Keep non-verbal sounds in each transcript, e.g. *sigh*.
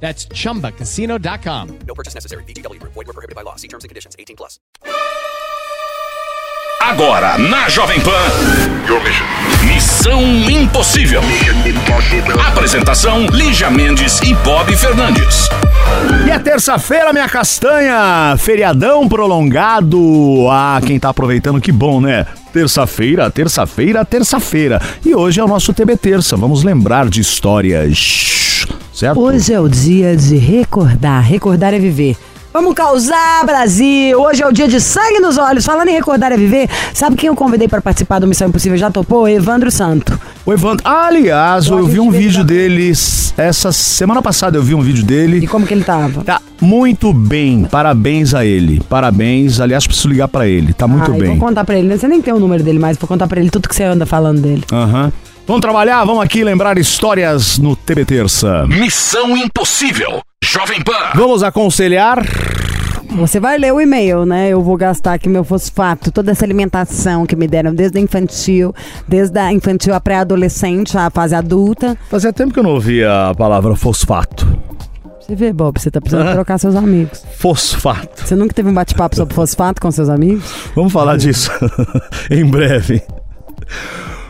That's chumbacasino.com. No purchase necessary. VGW Group. Void were prohibited by law. See terms and conditions. 18 plus. Agora, na Jovem Pan. Missão Impossível. Apresentação: Lígia Mendes e Bob Fernandes. E é terça-feira, minha castanha! Feriadão prolongado. Ah, quem tá aproveitando, que bom, né? Terça-feira, terça-feira, terça-feira. E hoje é o nosso TB Terça. Vamos lembrar de histórias. Certo? Hoje é o dia de recordar. Recordar é viver. Vamos causar, Brasil! Hoje é o dia de sangue nos olhos. Falando em recordar é viver, sabe quem eu convidei para participar do Missão Impossível? Já topou? Evandro Santo. O Evandro. Ah, aliás, eu vi um vídeo deles. Essa semana passada eu vi um vídeo dele. E como que ele tava? Tá muito bem. Parabéns a ele. Parabéns. Aliás, preciso ligar pra ele. Tá muito Ai, bem. Vou contar pra ele. né? Você nem tem o número dele mais. Vou contar pra ele tudo que você anda falando dele. Aham. Vamos trabalhar? Vamos aqui lembrar histórias no TB Terça. Missão Impossível. Jovem Pan. Vamos aconselhar. Você vai ler o e-mail, né? Eu vou gastar aqui meu fosfato, toda essa alimentação que me deram desde a infantil, desde a infantil a pré-adolescente, a fase adulta. Fazia tempo que eu não ouvia a palavra fosfato. Você vê, Bob, você tá precisando trocar seus amigos. Fosfato. Você nunca teve um bate-papo sobre fosfato com seus amigos? Vamos falar disso *laughs* em breve.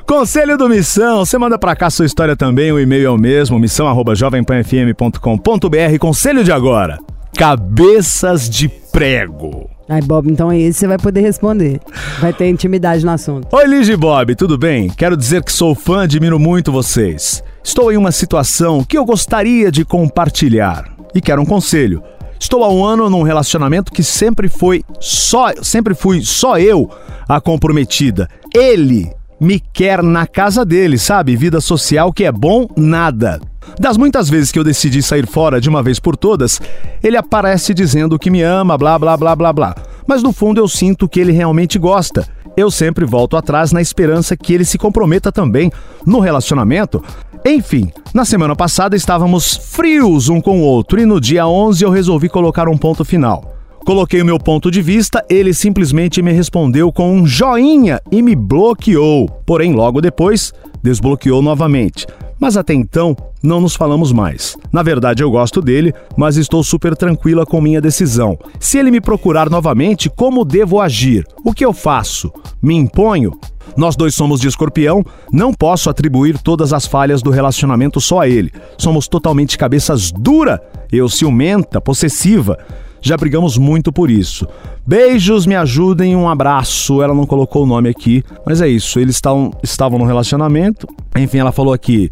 Conselho do Missão, você manda pra cá sua história também, o e-mail é o mesmo, missão@jovempanfm.com.br. Conselho de agora: cabeças de prego. Ai, Bob, então aí você vai poder responder. Vai ter intimidade no assunto. Oi, Liz e Bob, tudo bem? Quero dizer que sou fã, admiro muito vocês. Estou em uma situação que eu gostaria de compartilhar e quero um conselho. Estou há um ano num relacionamento que sempre foi só, sempre fui só eu a comprometida. Ele me quer na casa dele, sabe? Vida social que é bom, nada. Das muitas vezes que eu decidi sair fora de uma vez por todas, ele aparece dizendo que me ama, blá blá blá blá blá. Mas no fundo eu sinto que ele realmente gosta. Eu sempre volto atrás na esperança que ele se comprometa também no relacionamento. Enfim, na semana passada estávamos frios um com o outro e no dia 11 eu resolvi colocar um ponto final. Coloquei o meu ponto de vista, ele simplesmente me respondeu com um joinha e me bloqueou. Porém, logo depois, desbloqueou novamente. Mas até então, não nos falamos mais. Na verdade, eu gosto dele, mas estou super tranquila com minha decisão. Se ele me procurar novamente, como devo agir? O que eu faço? Me imponho? Nós dois somos de escorpião, não posso atribuir todas as falhas do relacionamento só a ele. Somos totalmente cabeças dura, eu ciumenta, possessiva. Já brigamos muito por isso. Beijos, me ajudem, um abraço. Ela não colocou o nome aqui, mas é isso. Eles tavam, estavam no relacionamento. Enfim, ela falou aqui: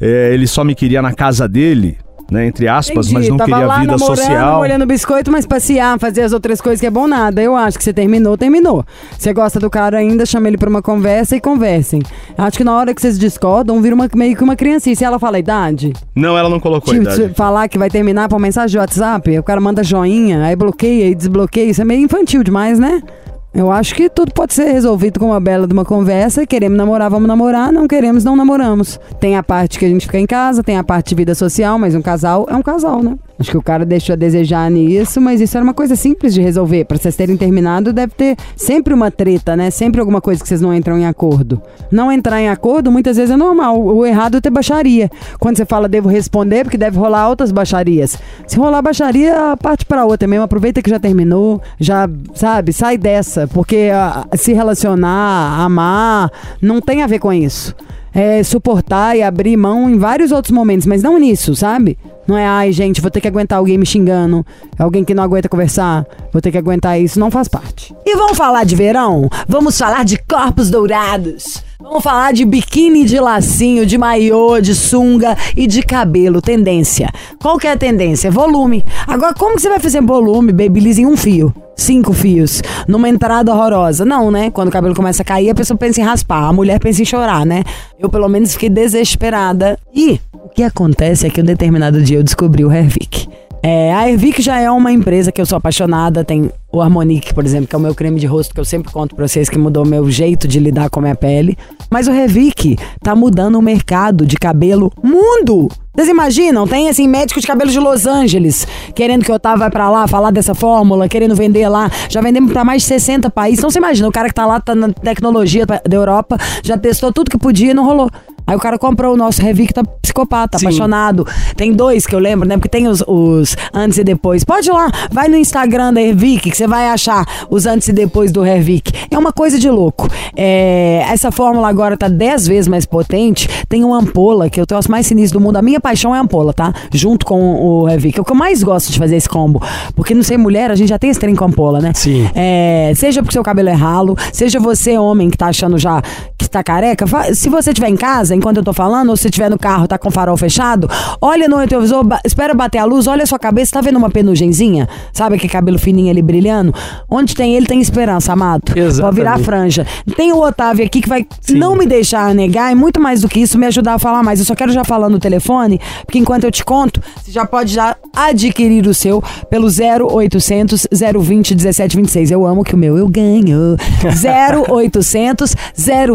é, ele só me queria na casa dele, né? Entre aspas, mas não queria lá vida social. molhando biscoito, mas passear, fazer as outras coisas que é bom nada. Eu acho que você terminou, terminou. Você gosta do cara ainda, chama ele pra uma conversa e conversem. Acho que na hora que vocês discordam, vira uma, meio que uma criancinha. Se ela fala a idade, Não, ela não colocou a tipo, idade. se falar que vai terminar por mensagem de WhatsApp, o cara manda joinha, aí bloqueia e desbloqueia. Isso é meio infantil demais, né? Eu acho que tudo pode ser resolvido com uma bela de uma conversa. Queremos namorar, vamos namorar. Não queremos, não namoramos. Tem a parte que a gente fica em casa, tem a parte de vida social, mas um casal é um casal, né? Acho que o cara deixou a desejar nisso, mas isso era uma coisa simples de resolver. Pra vocês terem terminado, deve ter sempre uma treta, né? Sempre alguma coisa que vocês não entram em acordo. Não entrar em acordo, muitas vezes é normal. O errado é ter baixaria. Quando você fala devo responder, porque deve rolar altas baixarias. Se rolar baixaria, parte pra outra mesmo. Aproveita que já terminou, já, sabe, sai dessa. Porque ah, se relacionar, amar, não tem a ver com isso. É suportar e abrir mão em vários outros momentos, mas não nisso, sabe? Não é, ai, gente, vou ter que aguentar alguém me xingando, alguém que não aguenta conversar, vou ter que aguentar isso, não faz parte. E vamos falar de verão? Vamos falar de corpos dourados. Vamos falar de biquíni de lacinho, de maiô, de sunga e de cabelo. Tendência. Qual que é a tendência? Volume. Agora, como que você vai fazer volume, babyliss, em um fio? Cinco fios. Numa entrada horrorosa. Não, né? Quando o cabelo começa a cair, a pessoa pensa em raspar. A mulher pensa em chorar, né? Eu, pelo menos, fiquei desesperada. E o que acontece é que um determinado dia eu descobri o Hervik. É, a Ervic já é uma empresa que eu sou apaixonada, tem o Harmonique, por exemplo, que é o meu creme de rosto que eu sempre conto pra vocês que mudou meu jeito de lidar com a minha pele. Mas o Revic tá mudando o mercado de cabelo mundo. Vocês imaginam? Tem, assim, médico de cabelo de Los Angeles querendo que o Otávio vai pra lá falar dessa fórmula, querendo vender lá. Já vendemos pra mais de 60 países. Então você imagina, o cara que tá lá, tá na tecnologia da Europa, já testou tudo que podia e não rolou. Aí o cara comprou o nosso Revic, tá psicopata, Sim. apaixonado. Tem dois que eu lembro, né? Porque tem os, os antes e depois. Pode ir lá, vai no Instagram da Hervic, que você vai achar os antes e depois do Hervic. É uma coisa de louco. É, essa fórmula agora tá 10 vezes mais potente. Tem uma ampola, que eu tenho as mais sinistras do mundo. A minha paixão é a ampola, tá? Junto com o Hervic. É o que eu mais gosto de fazer esse combo. Porque não sei, mulher, a gente já tem esse trem com ampola, né? Sim. É, seja porque seu cabelo é ralo, seja você, homem, que tá achando já que tá careca, se você estiver em casa, enquanto eu tô falando, ou se estiver no carro, tá com o farol fechado, olha no retrovisor, ba- espera bater a luz, olha a sua cabeça, tá vendo uma penugenzinha? Sabe aquele cabelo fininho ali brilhando? Onde tem ele, tem esperança, amado. Exatamente. virar franja. Tem o Otávio aqui que vai não me deixar negar e muito mais do que isso, me ajudar a falar mais. Eu só quero já falar no telefone, porque enquanto eu te conto, você já pode já adquirir o seu pelo 0800 020 1726. Eu amo que o meu eu ganho. 0800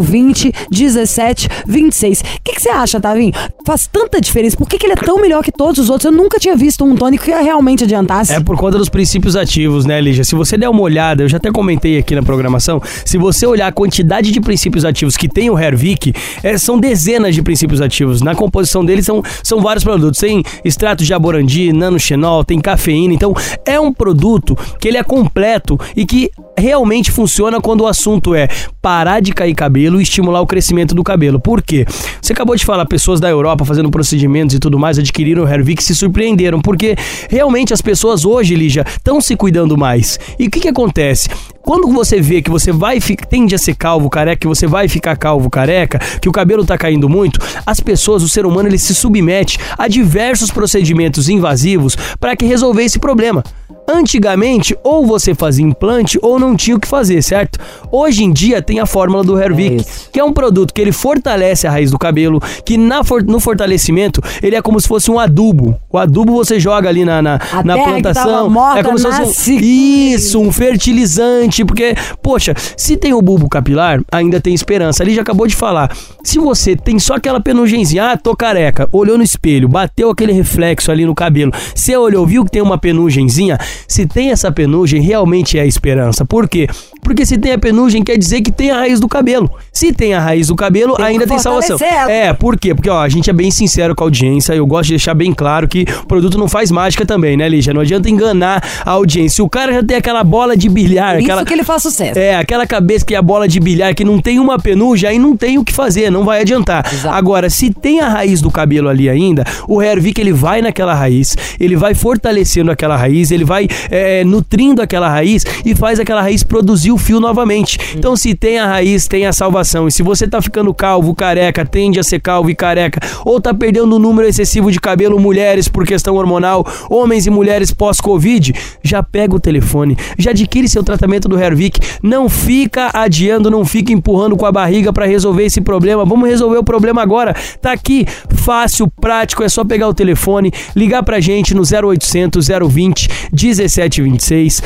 020 1726. O que, que você acha, Tavinho? Faz tanta diferença. Por que, que ele é tão melhor que todos os outros? Eu nunca tinha visto um tônico que realmente adiantasse. É por conta dos princípios ativos, né, Lígia? Se você der uma olhada, eu já até comentei aqui na programação, se você olhar a quantidade de princípios ativos que tem o Hervik, é, são dezenas de princípios ativos. Na composição dele são, são vários produtos. Tem extrato de jaborandi, nanoxenol, tem cafeína. Então, é um produto que ele é completo e que realmente funciona quando o assunto é parar de cair cabelo e estimular o crescimento do cabelo. Por quê? Você acabou de falar, pessoas da Europa fazendo procedimentos e tudo mais, adquiriram o Hervik se surpreenderam, porque realmente as pessoas hoje, Lígia, estão se cuidando mais. E o que que acontece? Quando você vê que você vai tende a ser calvo careca, que você vai ficar calvo careca, que o cabelo tá caindo muito, as pessoas, o ser humano, ele se submete a diversos procedimentos invasivos para que resolver esse problema. Antigamente, ou você fazia implante ou não tinha o que fazer, certo? Hoje em dia tem a fórmula do Hervik, isso. que é um produto que ele fortalece a raiz do cabelo, que na for- no fortalecimento ele é como se fosse um adubo. O adubo você joga ali na, na, na plantação. morta é como se fosse um, isso, um fertilizante, porque, poxa, se tem o bulbo capilar, ainda tem esperança. Ali já acabou de falar. Se você tem só aquela penugenzinha, ah, tô careca, olhou no espelho, bateu aquele reflexo ali no cabelo, você olhou, viu que tem uma penugenzinha, se tem essa penugem, realmente é a esperança. Por quê? Porque se tem a penugem, quer dizer que tem a raiz do cabelo. Se tem a raiz do cabelo, Tem ainda tem salvação. ela. É, por quê? Porque, ó, a gente é bem sincero com a audiência, eu gosto de deixar bem claro que o produto não faz mágica também, né, Lígia? Não adianta enganar a audiência. Se o cara já tem aquela bola de bilhar, Por aquela... isso que ele faz sucesso. É, aquela cabeça que é a bola de bilhar, que não tem uma penugem, aí não tem o que fazer, não vai adiantar. Exato. Agora, se tem a raiz do cabelo ali ainda, o Hervik ele vai naquela raiz, ele vai fortalecendo aquela raiz, ele vai é, nutrindo aquela raiz e faz aquela raiz produzir o fio novamente. Então, se tem a raiz, tem a salvação. E se você tá ficando calvo, careca, tende a ser calvo e careca, ou tá perdendo um número excessivo de cabelo, mulheres por questão hormonal, homens e mulheres pós-Covid, já pega o telefone, já adquire seu tratamento do Hervik, não fica adiando, não fica empurrando com a barriga para resolver esse problema. Vamos resolver o problema agora. Tá aqui, fácil, prático, é só pegar o telefone, ligar pra gente no 0800 020 1726,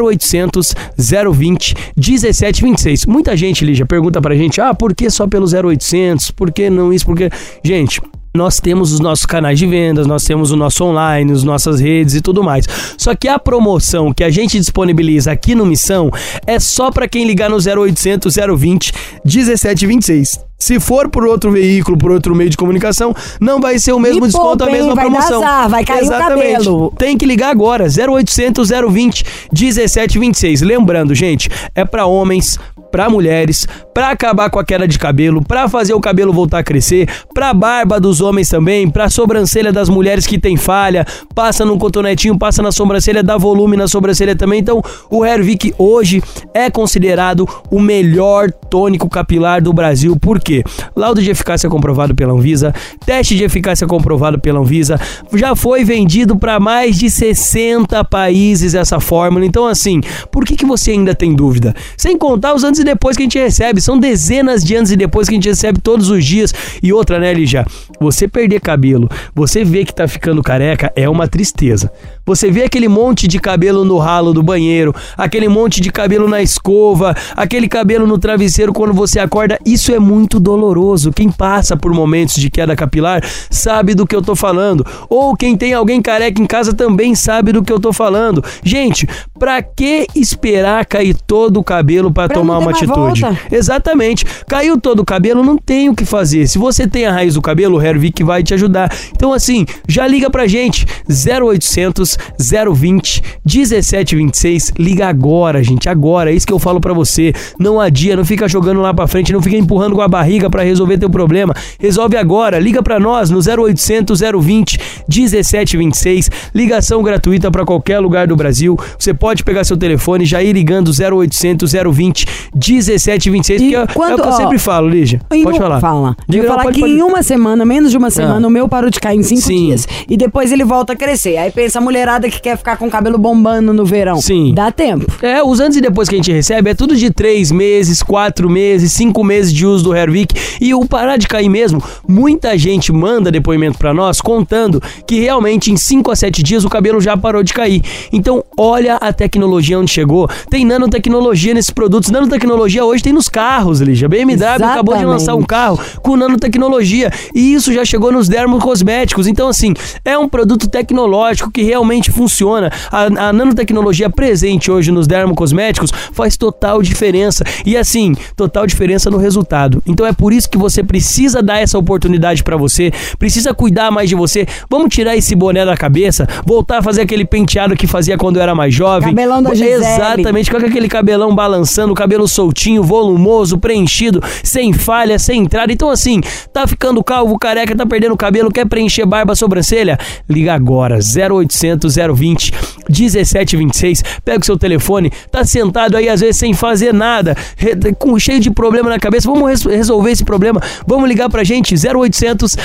0800 020 1726. Muita gente, Lígia, pergunta pra gente: "Ah, por que só pelo 0800? Por que não isso? Porque, gente, nós temos os nossos canais de vendas, nós temos o nosso online, as nossas redes e tudo mais. Só que a promoção que a gente disponibiliza aqui no Missão é só para quem ligar no 0800 020 1726. Se for por outro veículo, por outro meio de comunicação, não vai ser o mesmo Me desconto, a poupa, mesma Vai promoção. azar, vai cair o cabelo. Tem que ligar agora, 0800 020 1726. Lembrando, gente, é para homens, para mulheres, para acabar com a queda de cabelo, para fazer o cabelo voltar a crescer, para barba dos homens também, para sobrancelha das mulheres que tem falha, passa num cotonetinho, passa na sobrancelha, dá volume na sobrancelha também. Então, o Hervik hoje é considerado o melhor tônico capilar do Brasil. Por quê? Laudo de eficácia comprovado pela Anvisa, teste de eficácia comprovado pela Anvisa, já foi vendido para mais de 60 países essa fórmula. Então, assim, por que, que você ainda tem dúvida? Sem contar os antes e depois que a gente recebe, são dezenas de antes e depois que a gente recebe todos os dias. E outra, né, Lígia? Você perder cabelo, você vê que tá ficando careca, é uma tristeza. Você vê aquele monte de cabelo no ralo do banheiro, aquele monte de cabelo na escova, aquele cabelo no travesseiro quando você acorda, isso é muito doloroso. Quem passa por momentos de queda capilar sabe do que eu tô falando. Ou quem tem alguém careca em casa também sabe do que eu tô falando. Gente, pra que esperar cair todo o cabelo para Pra tomar ter uma atitude? volta. Exatamente. Caiu todo o cabelo, não tem o que fazer. Se você tem a raiz do cabelo, o Hervik vai te ajudar. Então, assim, já liga pra gente. 0800 020 1726. Liga agora, gente. Agora. É isso que eu falo pra você. Não adia, não fica jogando lá pra frente, não fica empurrando com a barriga pra resolver teu problema. Resolve agora. Liga pra nós no 0800 020 1726. Ligação gratuita pra qualquer lugar do Brasil. Você pode pegar seu telefone e já ir ligando 0800 020 1726. E Que é, é quando- o que eu ó, sempre falo, Lígia. Pode um- falar. Fala. Diga, eu falar pode- que pode- em uma semana, menos de uma semana, Ah. o meu parou de cair em cinco Sim. dias. E depois ele volta a crescer. Aí pensa a mulherada que quer ficar com o cabelo bombando no verão. Sim. Dá tempo. É, os antes e depois que a gente recebe é tudo de três meses, quatro meses, cinco meses de uso do Hervik. E o parar de cair mesmo, muita gente manda depoimento pra nós contando que realmente em cinco a sete dias o cabelo já parou de cair. Então, olha a tecnologia onde chegou. Tem nanotecnologia nesses produtos. Nanotecnologia hoje tem nos carros, Lígia. BMW acabou de lançar um Exatamente. carro com nanotecnologia. E isso já chegou nos dermocosméticos. Então, assim, é um produto tecnológico que realmente funciona. A, a nanotecnologia presente hoje nos dermocosméticos faz total diferença. E assim, total diferença no resultado. Então é por isso que você precisa dar essa oportunidade pra você, precisa cuidar mais de você. Vamos tirar esse boné da cabeça, voltar a fazer aquele penteado que fazia quando eu era mais jovem. Cabelão da Gisele. Exatamente, com aquele cabelão balançando, o cabelo soltinho, volumoso, preenchido, sem falha, sem entrada. Então, assim, tá ficando calvo, careca, tá perdendo cabelo, quer preencher barba, sobrancelha? Liga agora, 0800 020 1726. Pega o seu telefone, tá sentado aí às vezes sem fazer nada, com cheio de problema na cabeça. Vamos res- resolver esse problema. Vamos ligar pra gente, 0800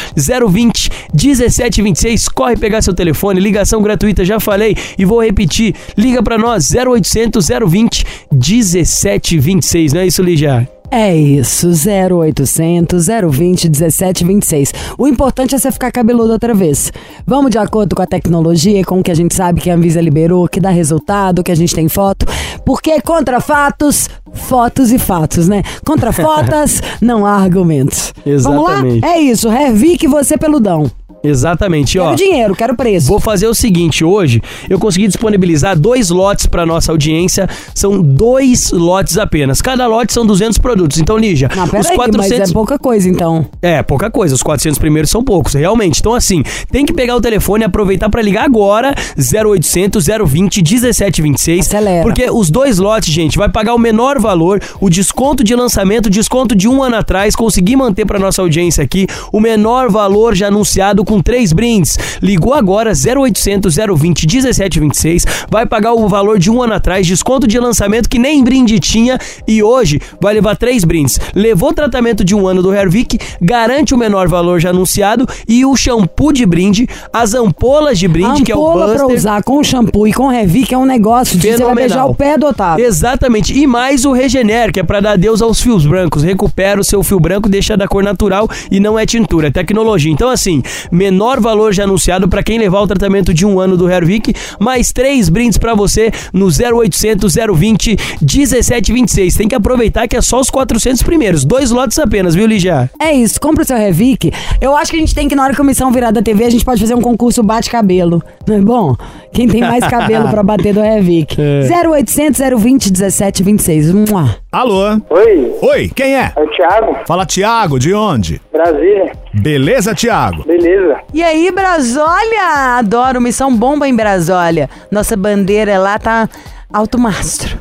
020 1726. Corre pegar seu telefone, ligação gratuita, já falei e vou repetir. Liga pra nós, 0800 020 1726. Não é isso, Lígia? É isso, 0800 020 1726. O importante é você ficar cabeludo outra vez. Vamos de acordo com a tecnologia e com o que a gente sabe que a Anvisa liberou, que dá resultado, que a gente tem foto. Porque contra fatos, fotos e fatos, né? Contra *laughs* fotos, não há argumentos. Exatamente. Vamos lá? É isso, Revique você peludão. Exatamente, ó. Quero dinheiro, quero preço. Vou fazer o seguinte, hoje eu consegui disponibilizar dois lotes para nossa audiência, são dois lotes apenas. Cada lote são 200 produtos. Então, Lígia, Não, os peraí, 400 mas é pouca coisa então. É, pouca coisa. Os 400 primeiros são poucos, realmente. Então, assim, tem que pegar o telefone e aproveitar pra ligar agora, 0800 020 1726. Acelera. Porque os dois lotes, gente, vai pagar o menor valor, o desconto de lançamento, o desconto de um ano atrás, consegui manter pra nossa audiência aqui o menor valor já anunciado com três brindes. Ligou agora, 0800 020 1726, vai pagar o valor de um ano atrás, desconto de lançamento que nem brinde tinha e hoje vai levar três brindes. Levou o tratamento de um ano do Hervik, garante o menor valor já anunciado e o shampoo de brinde, as ampolas de brinde, que é o Ampola pra usar com shampoo e com Revique é um negócio de você vai Fenomenal. beijar o pé do Otávio. Exatamente. E mais o Regener, que é pra dar adeus aos fios brancos. Recupera o seu fio branco, deixa da cor natural e não é tintura, é tecnologia. Então, assim, menor valor já anunciado pra quem levar o tratamento de um ano do Hervik, mais três brindes pra você no 0800 020 1726. Tem que aproveitar que é só os 400 primeiros. Dois lotes apenas, viu, Ligia? É isso, compra o seu Revic. Eu acho que a gente tem que, na hora que a comissão virar da TV, a gente pode fazer um concurso bate-cabelo. Não é bom? Quem tem mais cabelo *laughs* pra bater do Revic? É. 0800 020 1726. Mua. Alô? Oi, Oi, quem é? é o Thiago, Fala, Tiago, de onde? Brasília. Beleza, Tiago? Beleza. E aí, Brasólia? Adoro Missão Bomba em Brasólia. Nossa bandeira lá tá alto mastro.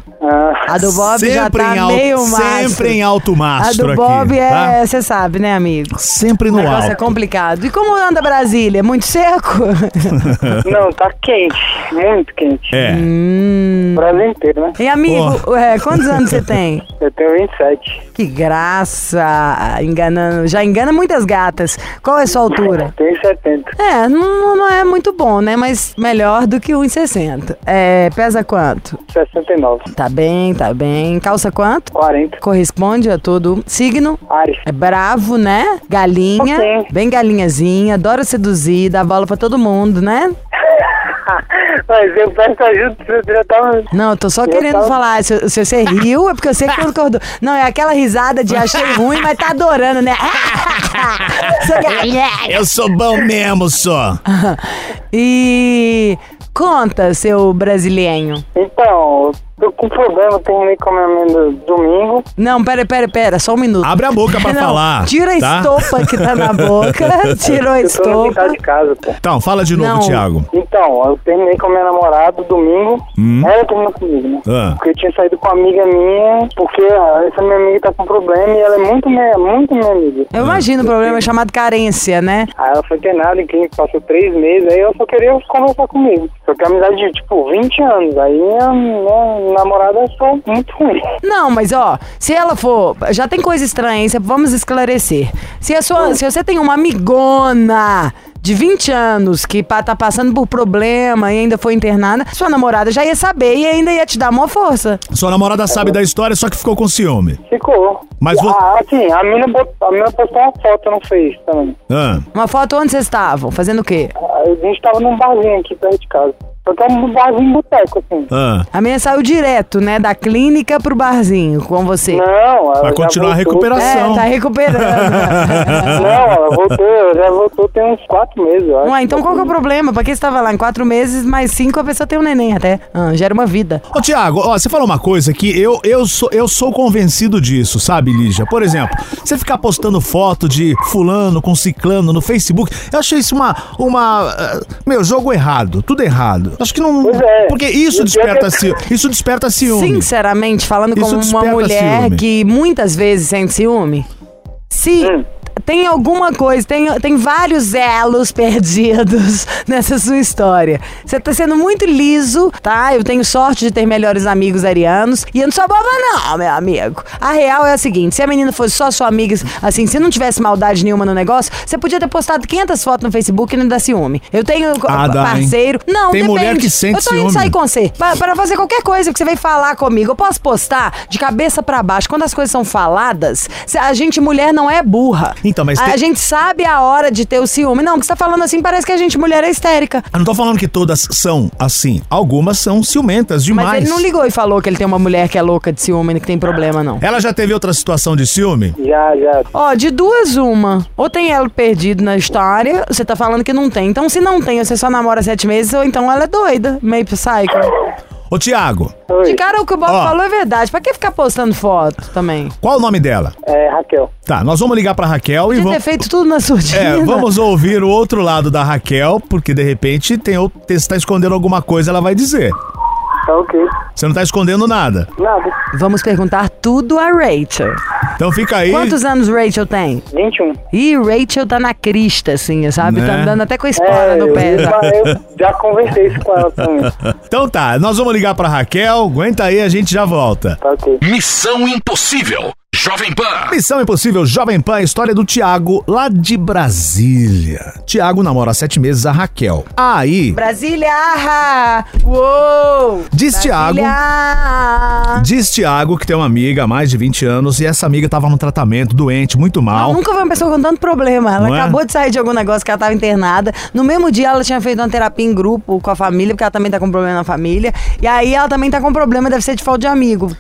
A do Bob já sempre tá em alto, meio mastro. Sempre em alto A mastro do aqui, Bob tá? é, você sabe, né, amigo? Sempre O no negócio é alto. complicado. E como anda Brasília? Muito seco? *laughs* Não, tá quente, muito quente. É. hum. Brasil inteiro, né? E amigo, é, quantos anos você tem? Eu tenho 27. Que graça! Enganando. Já engana muitas gatas. Qual é a sua altura? Tenho 70. É, não, não é muito bom, né? Mas melhor do que 1,60. É, pesa quanto? 69. Tá bem, tá bem. Calça quanto? 40. Corresponde a todo signo. Ares. É bravo, né? Galinha. Ok. Bem galinhazinha. Adora seduzir, dá bola pra todo mundo, né? Mas eu peço ajuda, você já tá... Não, eu tô só Eu querendo tava- falar. Se, se você riu, é porque eu sei que concordou. Não, é aquela risada de achei ruim, mas tá adorando, né? *laughs* Eu sou bom mesmo, só. *laughs* E conta, seu brasileiro. Então, tô com problema, terminei comendo domingo. Não, pera, pera, pera, só um minuto. Abre a boca pra *laughs* Não, falar. Tira a tá? estopa que tá na boca. *laughs* Tirou a Eu estopa. de casa, pô. Então, fala de novo, Não. Thiago. Então, eu terminei com a minha namorada domingo. Hum. Ela terminou comigo, né? Ah. Porque eu tinha saído com uma amiga minha, porque ah, essa minha amiga tá com problema e ela é muito minha, muito minha amiga. Eu imagino o problema é chamado carência, né? Aí ela foi internada em clínica, passou três meses, aí ela só queria conversar comigo. Só que a amizade de, tipo, 20 anos. Aí minha, namorada foi muito ruim. Não, mas ó, se ela for. Já tem coisa estranha, hein? Vamos esclarecer. Se, a sua, se você tem uma amigona de 20 anos que tá passando por problema e ainda foi internada, sua namorada já ia saber e ainda ia te dar uma força. Sua namorada sabe da história, só que ficou com ciúme. Ficou. Mas vo- Ah, assim, a mina, bot- a mina postou uma foto no Face também. Ah. Uma foto onde vocês estavam? Fazendo o quê? A gente tava num barzinho aqui perto de casa. Só que é um barzinho boteco, assim. Ah. A menina saiu direto, né? Da clínica pro barzinho com você. Não, ela Vai continuar a recuperação. É, tá recuperando. *laughs* Não, ela voltou, ela já voltou tem uns quatro meses, eu acho. Ué, então qual que é o problema? Pra que você tava lá em quatro meses, mais cinco, a pessoa tem um neném até. Ah, gera uma vida. Ô, Tiago, ó, você falou uma coisa que eu, eu, sou, eu sou convencido disso, sabe, Lígia? Por exemplo, você ficar postando foto de fulano com ciclano no Facebook, eu achei isso uma. uma eh, meu, jogo errado, tudo errado. Acho que não. Pois é. Porque isso pior desperta, que- ci- isso desperta ciúme. Sinceramente, falando Isso como uma mulher ciúme. que muitas vezes sente ciúme, se Hum. Tem alguma coisa, tem, tem vários elos perdidos *laughs* nessa sua história. Você tá sendo muito liso, tá? Eu tenho sorte de ter melhores amigos arianos. E eu não sou boba, não, meu amigo. A real é a seguinte: se a menina fosse só sua amiga, assim, se não tivesse maldade nenhuma no negócio, você podia ter postado 500 fotos no Facebook e não dá ciúme. Eu tenho Ah, dá, hein? parceiro. Não, Tem depende. mulher que sente Eu tô indo sair com você. Pra, pra fazer qualquer coisa que você veio falar comigo. Eu posso postar de cabeça pra baixo. Quando as coisas são faladas, a gente, mulher, não é burra. Então, mas A tem- gente sabe a hora de ter o ciúme. Não, que você tá falando assim, parece que a gente, mulher, é histérica. Eu não tô falando que todas são assim. Algumas são ciumentas demais. Mas ele não ligou e falou que ele tem uma mulher que é louca de ciúme e que tem problema, não. Ela já teve outra situação de ciúme? Já, já. Ó, de duas, uma. Ou tem ela perdido na história, você tá falando que não tem. Então, se não tem, você só namora sete meses, ou então ela é doida, meio psycho. Ô, Tiago, De cara, o que o Bob Ó. falou é verdade. Pra que ficar postando foto também? qual o nome dela? é Raquel. Tá, nós vamos ligar pra Raquel e vamos. ter feito tudo na surdina. É, vamos ouvir o outro lado da Raquel, porque de repente tem outro, você tá escondendo alguma coisa, ela vai dizer. Tá ok. Você não tá escondendo nada. Nada. Vamos perguntar tudo a Rachel. Então fica aí. Quantos anos Rachel tem? 21. Ih, Rachel tá na crista, assim, sabe? Né? Tá andando até com a espora É, no pé. eu, já. eu já conversei isso com ela também. *laughs* Então tá, nós vamos ligar pra Raquel, aguenta aí, a gente já volta. Tá ok. Missão Impossível. Jovem Pan. Missão Impossível Jovem Pan, história do Tiago, lá de Brasília. Tiago namora há sete meses a Raquel. Aí, Brasília! ah, Uou! Diz Thiago. Brasília! diz Tiago que tem uma amiga há mais de 20 anos e essa amiga tava no tratamento, doente, muito Eu mal. nunca vi uma pessoa com tanto problema. Ela Não é? acabou de sair de algum negócio que ela tava internada. No mesmo dia, ela tinha feito uma terapia em grupo com a família, porque ela também tá com problema na família. E aí, ela também tá com problema, deve ser de falta de amigo.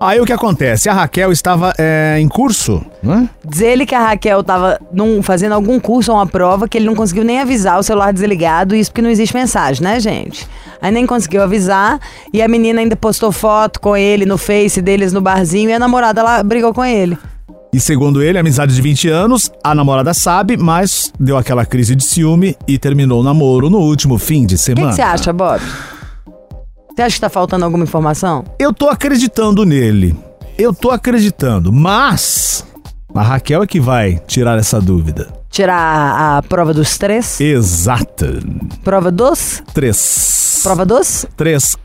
Aí o que acontece? A Raquel estava é, em curso, né? Diz ele que a Raquel tava num- fazendo algum curso ou uma prova que ele não conseguiu nem avisar o celular desligado, isso porque não existe mensagem, né, gente? Aí nem conseguiu avisar e a menina ainda postou foto com ele no Face deles no barzinho e a namorada lá brigou com ele. E segundo ele, amizade de 20 anos, a namorada sabe, mas deu aquela crise de ciúme e terminou o namoro no último fim de O semana. que você acha, Bob? Você acha que tá faltando alguma informação? Eu tô acreditando nele. Eu tô acreditando, mas a Raquel é que vai tirar essa dúvida. Tirar a, prova dos três? Exata. Prova dos? Três. Prova dos? Três.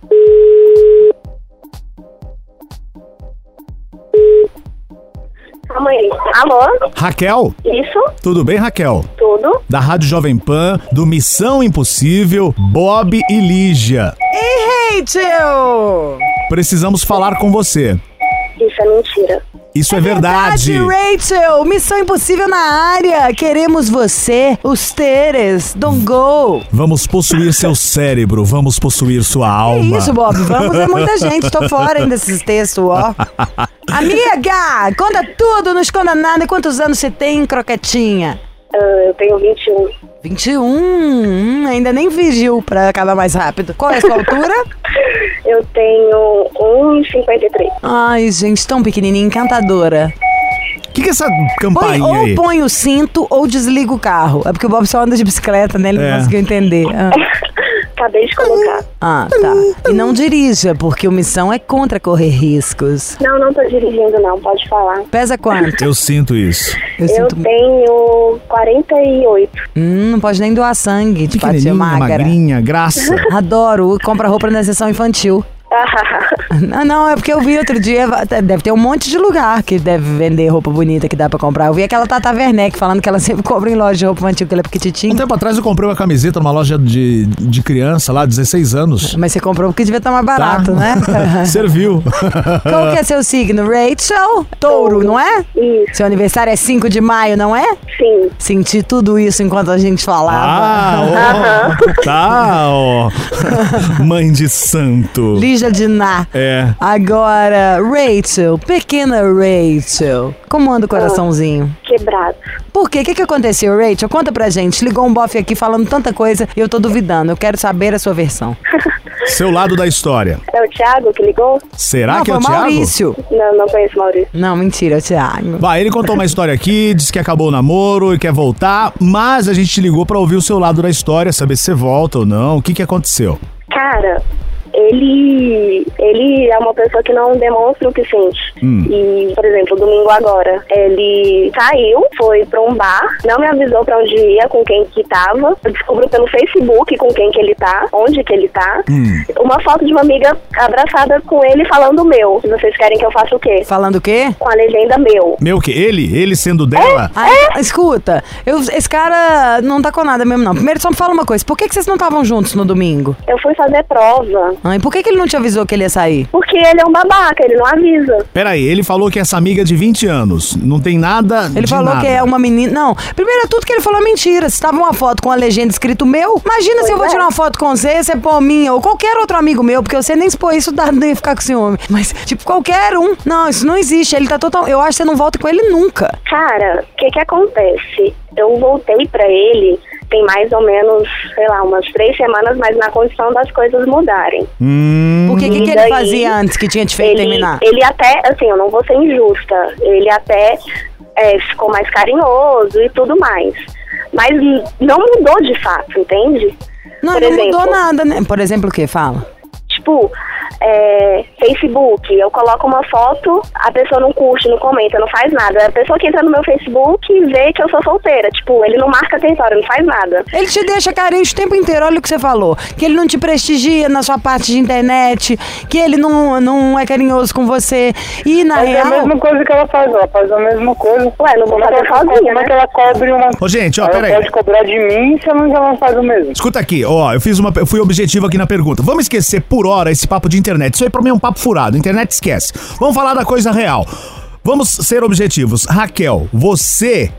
Alô? Raquel, Isso? tudo bem, Raquel? Tudo? Da Rádio Jovem Pan, do Missão Impossível, Bob e Lígia. Ei, Rachel! Precisamos falar com você. Isso é mentira. Isso é, verdade. Rachel! Missão Impossível na área! Queremos você, os teres, don't go! Vamos possuir seu cérebro, vamos possuir sua Que alma. isso, Bob? Vamos é muita gente, tô fora ainda desses textos, ó. *laughs* Amiga, conta tudo, não esconda nada. Quantos anos você tem, croquetinha? Ah, eu tenho 21. 21? Hum, ainda nem fingiu pra acabar mais rápido. Qual é a sua altura? *laughs* Eu tenho 1,53. Ai, gente, tão pequenininha, encantadora. O que, que é essa Põe, campainha ou aí? põe o cinto ou desliga o carro. É porque o Bob só anda de bicicleta, né? Ele É. não conseguiu entender. Ah. *laughs* Acabei de colocar. Ah, tá. E não dirija, porque o missão é contra correr riscos. Não, não tô dirigindo não, pode falar. Pesa quanto? Eu sinto isso. Eu Eu sinto. tenho 48. Hum, não pode nem doar sangue de fatia Pequenininha, magra. magrinha, graça. Adoro. Compra roupa na seção infantil. Não, não, é porque eu vi outro dia, deve ter um monte de lugar que deve vender roupa bonita que dá pra comprar. Eu vi aquela Tata Werneck falando que ela *laughs* sempre compra em loja de roupa infantil, que ela é Um pequititinha. tempo atrás eu comprei uma camiseta numa loja de, de criança lá, 16 anos. Mas você comprou porque devia estar mais Tá? barato, né? *laughs* Serviu. *laughs* Qual que é seu signo? Rachel? Touro, não é? Isso, Seu aniversário é 5 de maio, não é? sim. Senti tudo isso enquanto a gente falava. Ah, ó. Tá, ó. Mãe de santo. Lígia de Ná. É. Agora, Rachel, pequena Rachel. Como anda o coraçãozinho? Quebrado. Por quê? O que, que aconteceu, Rachel? Conta pra gente. Ligou um bofe aqui falando tanta coisa e eu tô duvidando. Eu quero saber a sua versão. *laughs* Seu lado da história. É o Thiago que ligou? Será não, que é o o Thiago? Maurício. Não, não conheço Maurício. Não, mentira, é o Thiago. Vai, ele contou uma história aqui, disse que acabou o namoro e quer voltar, mas a gente te ligou pra ouvir o seu lado da história, saber se você volta ou não. O que que aconteceu? Cara, ele ele é uma pessoa que não demonstra o que sente. Hum. E, por exemplo, domingo agora, ele saiu, foi pra um bar, não me avisou pra onde ia, com quem que tava. Eu descubro pelo Facebook com quem que ele tá, onde que ele tá. Hum. Uma foto de uma amiga abraçada com ele falando meu. Vocês querem que eu faça o quê? Falando o quê? Com a legenda meu. Meu que? Ele? Ele sendo dela? Ah, então, escuta, eu- esse cara não tá com nada mesmo, não. Primeiro, só me fala uma coisa. Por que, que vocês não estavam juntos no domingo? Eu fui fazer prova. Ah, e por que, que ele não te avisou que ele ia sair? Porque ele é um babaca, ele não avisa. Peraí, ele falou que essa amiga é de 20 anos. Não tem nada. Ele de falou nada. que é uma menina. Não, primeiro é tudo que ele falou é mentira. Se tava uma foto com a legenda escrito meu, imagina se eu vou Pois é. tirar uma foto com você, você pôr minha ou qualquer outro amigo meu, porque você nem expôs isso, dá, *laughs* nem ia ficar com ciúme. Mas, tipo, qualquer um. Não, isso não existe. Ele tá total. Eu acho que você não volta com ele nunca. Cara, o que que acontece? Eu voltei pra ele tem mais ou menos, sei lá, umas três semanas, mas na condição das coisas mudarem. Hum, Por que, que, que ele daí, fazia antes que tinha te feito Ele, terminar? ele até, assim, eu não vou ser injusta, ele até é, ficou mais carinhoso e tudo mais. Mas não mudou de fato, entende? Não, por não exemplo, mudou nada, né? Por exemplo, o que? Fala. Tipo, é, Facebook, eu coloco uma foto, a pessoa não curte, não comenta, não faz nada. A pessoa que entra no meu Facebook vê que eu sou solteira. Tipo, ele não marca território, não faz nada. Ele te deixa carente o tempo inteiro, olha o que você falou. Que ele não te prestigia na sua parte de internet, que ele não, não é carinhoso com você. E na Mas é a real. mesma coisa que ela faz, ela faz a mesma coisa. Ué, não vou Como é que fazer ela- sozinha, Como é né? que ela cobre uma... Ô, gente, ó, ela peraí. pode cobrar de mim se ela não- ela não faz o mesmo. Escuta aqui, ó, eu fiz uma, eu fui objetivo aqui na pergunta. Vamos esquecer por hora esse papo de internet. Isso aí pra mim é um papo furado. Internet esquece. Vamos falar da coisa real. Vamos ser objetivos. Raquel, você,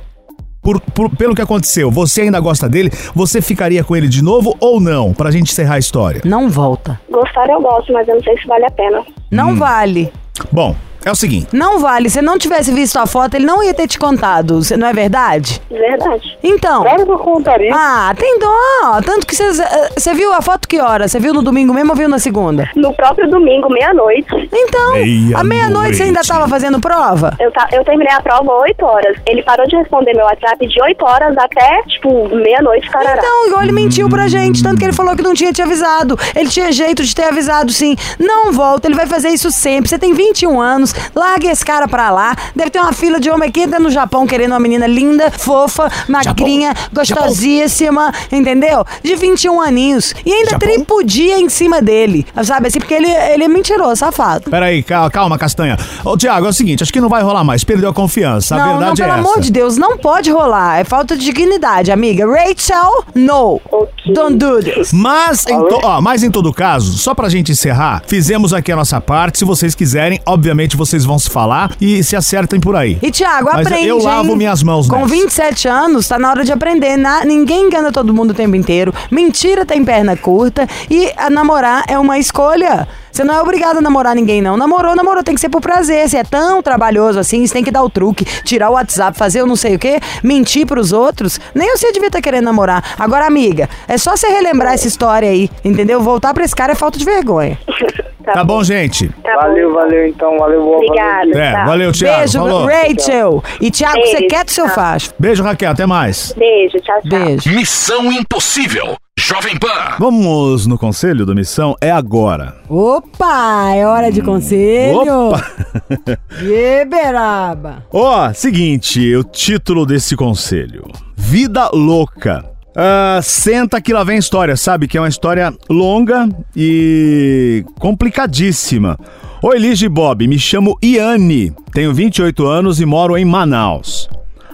por- por- pelo que aconteceu, você ainda gosta dele? Você ficaria com ele de novo ou não? Pra gente encerrar a história. Não volta. Gostar eu gosto, mas eu não sei se vale a pena. Não Hum. vale. Bom, É o seguinte. Não vale. Se não tivesse visto a foto, ele não ia ter te contado. Não é verdade? Verdade. Então. Claro que eu contaria. Ah, tem dó. Tanto que você viu a foto que hora? Você viu no domingo mesmo ou viu na segunda? No próprio domingo, meia-noite. Então, à meia-noite você ainda tava fazendo prova? Eu, ta- eu terminei a prova 8 horas. Ele parou de responder meu WhatsApp de 8 horas até, tipo, meia-noite, carará. Então, igual ele mentiu pra gente, tanto que ele falou que não tinha te avisado. Ele tinha jeito de ter avisado, sim. Não volta, ele vai fazer isso sempre. Você tem 21 anos, larga esse cara pra lá. Deve ter uma fila de homem aqui no Japão querendo uma menina linda, fofa, magrinha, gostosíssima, entendeu? De 21 aninhos. E ainda tripudia em cima dele, sabe assim? Porque ele, ele é mentiroso, safado. Peraí, calma, calma, Castanha. Ô, Tiago, é o seguinte, acho que não vai rolar mais. Perdeu a confiança. A não, não, verdade pelo é essa. amor de Deus, não pode rolar. É falta de dignidade, amiga. Rachel, no. Don't do this. Mas em, to- ó, mas em todo caso, só pra gente encerrar, fizemos aqui a nossa parte. Se vocês quiserem, obviamente vocês vão se falar e se acertem por aí. E Thiago, Mas aprende. eu lavo hein? minhas mãos Com nessa. 27 anos, tá na hora de aprender. Na- ninguém engana todo mundo o tempo inteiro. Mentira tem perna curta. E a namorar é uma escolha. Você não é obrigado a namorar ninguém, não. Namorou, namorou. Tem que ser por prazer. Se é tão trabalhoso assim, você tem que dar o truque, tirar o WhatsApp, fazer eu não sei o quê, mentir pros outros. Nem você devia estar querendo namorar. Agora, amiga, é só você relembrar essa história aí, entendeu? Voltar pra esse cara é falta de vergonha. *laughs* Tá bom, gente? valeu, valeu então, valeu. boa- Obrigada. É, tá. valeu, Tiago. Beijo, Falou. Rachel. E Thiago, você Beijo, quer do seu tá. facho. Beijo, Raquel. Até mais. Beijo, tchau, tchau. Beijo. Missão Impossível. Jovem Pan. Vamos no conselho da missão? É agora. Opa, é hora de conselho. Opa! *laughs* Ê, beraba. Ó, seguinte, o título desse conselho: Vida Louca. Ah, senta que lá vem história, sabe? Que é uma história longa e complicadíssima. Oi, Liz e Bob, me chamo Iane, tenho 28 anos e moro em Manaus.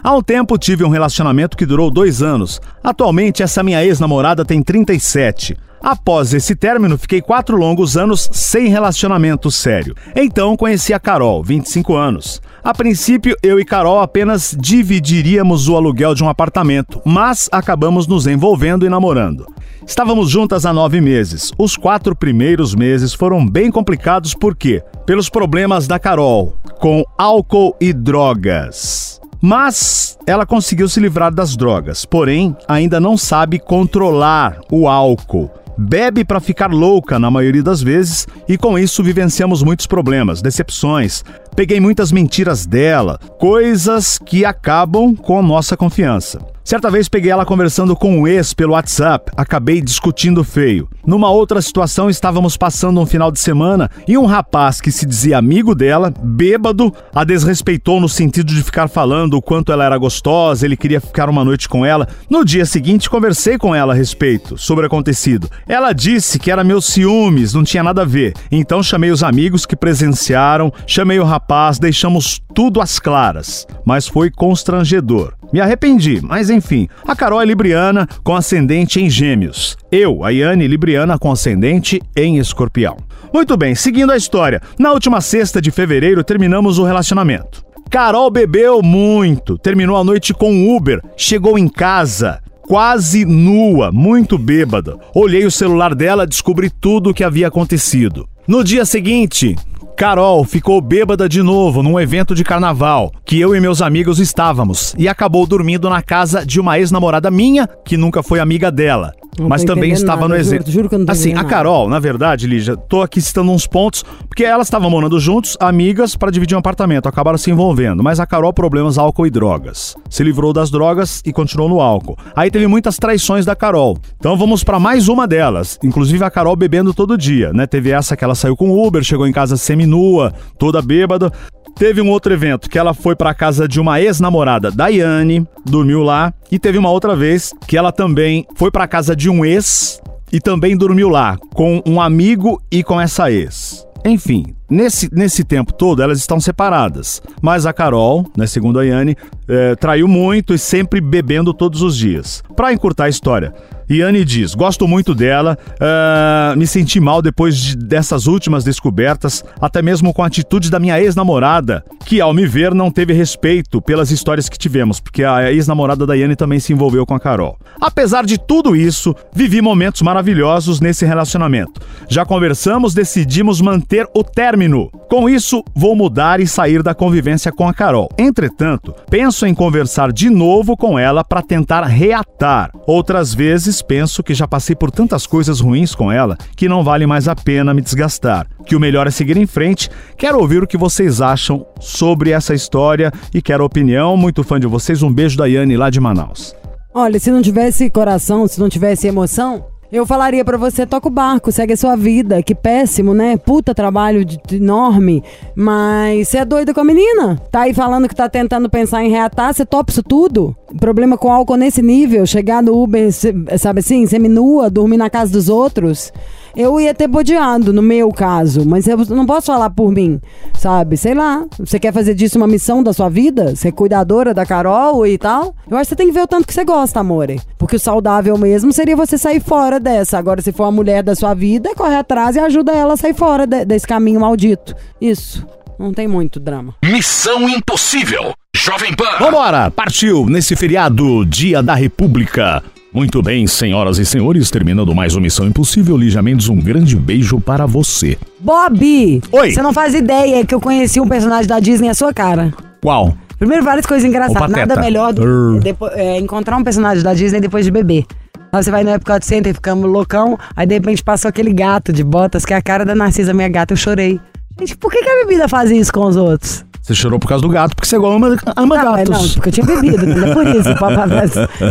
Há um tempo tive um relacionamento que durou dois anos. Atualmente, essa minha ex-namorada tem 37. Após esse término, fiquei quatro longos anos sem relacionamento sério. Então, conheci a Carol, 25 anos. A princípio, eu e Carol apenas dividiríamos o aluguel de um apartamento, mas acabamos nos envolvendo e namorando. Estávamos juntas há nove meses. Os quatro primeiros meses foram bem complicados porque, pelos problemas da Carol com álcool e drogas. Mas ela conseguiu se livrar das drogas, porém ainda não sabe controlar o álcool. Bebe para ficar louca na maioria das vezes e com isso vivenciamos muitos problemas, decepções. Peguei muitas mentiras dela, coisas que acabam com a nossa confiança. Certa vez peguei ela conversando com um ex pelo WhatsApp, acabei discutindo feio. Numa outra situação, estávamos passando um final de semana e um rapaz que se dizia amigo dela, bêbado, a desrespeitou no sentido de ficar falando o quanto ela era gostosa, ele queria ficar uma noite com ela. No dia seguinte, conversei com ela a respeito sobre o acontecido. Ela disse que era meus ciúmes, não tinha nada a ver. Então chamei os amigos que presenciaram, chamei o rapaz, deixamos tudo às claras. Mas foi constrangedor. Me arrependi, mas enfim. A Carol é libriana com ascendente em gêmeos. Eu, a Yane, libriana com ascendente em escorpião. Muito bem, seguindo a história. Na última sexta de fevereiro terminamos o relacionamento. Carol bebeu muito, terminou a noite com Uber, chegou em casa quase nua, muito bêbada. Olhei o celular dela, descobri tudo o que havia acontecido. No dia seguinte, Carol ficou bêbada de novo num evento de carnaval que eu e meus amigos estávamos e acabou dormindo na casa de uma ex-namorada minha que nunca foi amiga dela. Não mas também estava nada, no juro- exemplo. juro tô Assim, a entendendo nada. Carol, na verdade, Lígia, tô aqui citando uns pontos, porque elas estavam morando juntos, amigas, para dividir um apartamento, acabaram se envolvendo. Mas a Carol, problemas álcool e drogas. Se livrou das drogas e continuou no álcool. Aí teve muitas traições da Carol. Então vamos para mais uma delas. Inclusive a Carol bebendo todo dia, né? Teve essa que ela saiu com Uber, chegou em casa seminua, toda bêbada. Teve um outro evento que ela foi pra casa de uma ex-namorada, Daiane, dormiu lá. E teve uma outra vez que ela também foi pra casa de um ex e também dormiu lá com um amigo e com essa ex. Enfim, nesse, nesse tempo todo elas estão separadas. Mas a Carol, né, segundo a Yane, eh, traiu muito e sempre bebendo todos os dias. Pra encurtar a história, Yane diz: Gosto muito dela, ah, me senti mal depois de- dessas últimas descobertas, até mesmo com a atitude da minha ex-namorada, que ao me ver não teve respeito pelas histórias que tivemos, porque a ex-namorada da Yane também se envolveu com a Carol. Apesar de tudo isso, vivi momentos maravilhosos nesse relacionamento. Já conversamos, decidimos manter ter o término. Com isso, vou mudar e sair da convivência com a Carol. Entretanto, penso em conversar de novo com ela para tentar reatar. Outras vezes, penso que já passei por tantas coisas ruins com ela que não vale mais a pena me desgastar. Que o melhor é seguir em frente. Quero ouvir o que vocês acham sobre essa história e quero opinião. Muito fã de vocês. Um beijo da Yane lá de Manaus. Olha, se não tivesse coração, se não tivesse emoção, eu falaria pra você, toca o barco, segue a sua vida. Que péssimo, né? Puta trabalho de- de enorme. Mas você é doida com a menina? Tá aí falando que tá tentando pensar em reatar, você topa isso tudo? Problema com álcool nesse nível, chegar no Uber, cê- sabe assim, seminua, dormir na casa dos outros. Eu ia ter bodeado, no meu caso, mas eu não posso falar por mim, sabe? Sei lá, você quer fazer disso uma missão da sua vida? Ser cuidadora da Carol e tal? Eu acho que você tem que ver o tanto que você gosta, amore. Porque o saudável mesmo seria você sair fora dessa. Agora, se for a mulher da sua vida, corre atrás e ajuda ela a sair fora de- desse caminho maldito. Isso. Não tem muito drama. Missão Impossível. Jovem Pan. Vambora! Partiu nesse feriado, Dia da República. Muito bem, senhoras e senhores, terminando mais uma Missão Impossível, Lígia Mendes, um grande beijo para você. Bob! Oi. Você não faz ideia que eu conheci um personagem da Disney à sua cara. Qual? Primeiro, várias coisas engraçadas. Nada melhor do que é, encontrar um personagem da Disney depois de beber. Aí você vai no Epcot Center e ficamos loucão. Aí de repente passou aquele gato de botas, que é a cara da Narcisa, minha gata. Eu chorei. Gente, por que, que a bebida faz isso com os outros? Você chorou por causa do gato, porque você igual ama, ama Não, é, gatos. não, porque eu tinha bebido, não é por isso. o papai-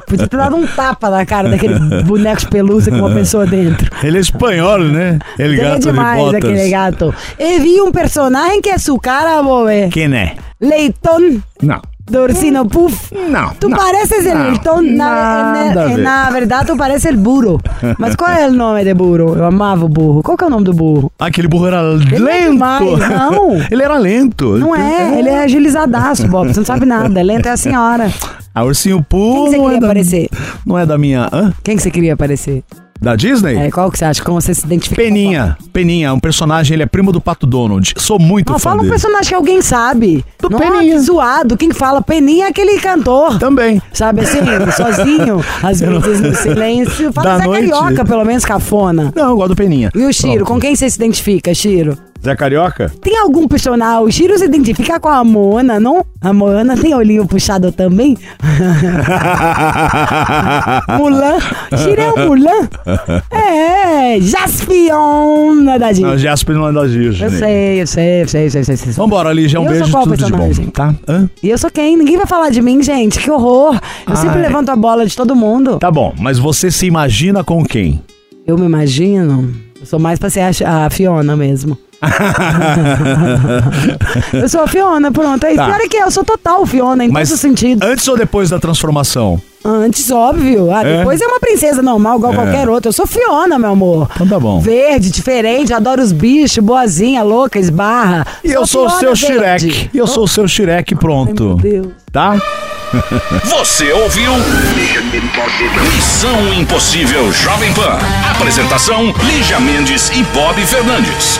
Podia ter dado um tapa na cara daquele boneco de pelúcia com uma pessoa dentro. Ele é espanhol, né? Ele é gato de demais botas. aquele gato. E vi um personagem que é su cara, bobe. Quem é? Leiton Não. Do Ursino Puff. Não. Tu não. pareces el Leiton, na, nada na, ver. na verdade tu parece el burro. Mas qual é o nome de burro? Eu amava o burro. Qual que é o nome do burro? Aquele burro era é lento. demais, não. *laughs* ele era lento. Não é, ele é agilizadaço, Bob. Você não sabe nada. Lento é a senhora. A Ursinho Quem Poo que você é queria aparecer? Não é da minha... Hã? Quem que você queria aparecer? Da Disney? É, qual que você acha? Como você se identifica? Peninha. Peninha, um personagem, ele é primo do Pato Donald. Sou muito Não, fã fala um dele. personagem que alguém sabe. Do não, Peninha. zoado. Quem fala Peninha é aquele cantor. Também. Sabe assim, *laughs* sozinho, às vezes no silêncio. *laughs* Fala Da Zé noite. Carioca, pelo menos cafona. Não, eu gosto do Peninha. E o Chiro, Pronto. com quem você se identifica, Chiro? Zé Carioca? Tem algum personagem? O Chiro se identifica com a Moana, não? A Moana tem olhinho puxado também? *laughs* Mulan. Chiro é o Mulan? É, Jaspion da Disney. Não, Jasper não é da Disney. Eu sei, eu sei, eu sei, eu sei, eu sei. Vambora, Lígia. Um Eu sou beijo, qual tudo de bom. Tá? Hã? E eu sou quem? Ninguém vai falar de mim, gente. Que horror. Eu sempre Ai. levanto a bola de todo mundo. Tá bom, mas você se imagina com quem? Eu me imagino. Eu sou mais pra ser a, a Fiona mesmo. *laughs* eu sou a Fiona, pronto. É Tá. Pior é que eu sou total Fiona, em Mas todos os sentidos. antes ou depois da transformação? Antes, óbvio. Ah, É? depois é uma princesa normal, igual É. qualquer outra. Eu sou Fiona, meu amor. Então tá bom. Verde, diferente, adoro os bichos, boazinha, louca, esbarra. E eu sou o seu verde. Shrek. E eu sou o seu Shrek Ai, pronto. meu Deus. Tá? *laughs* Você ouviu? Missão Impossível Jovem Pan. Apresentação: Lígia Mendes e Bob Fernandes.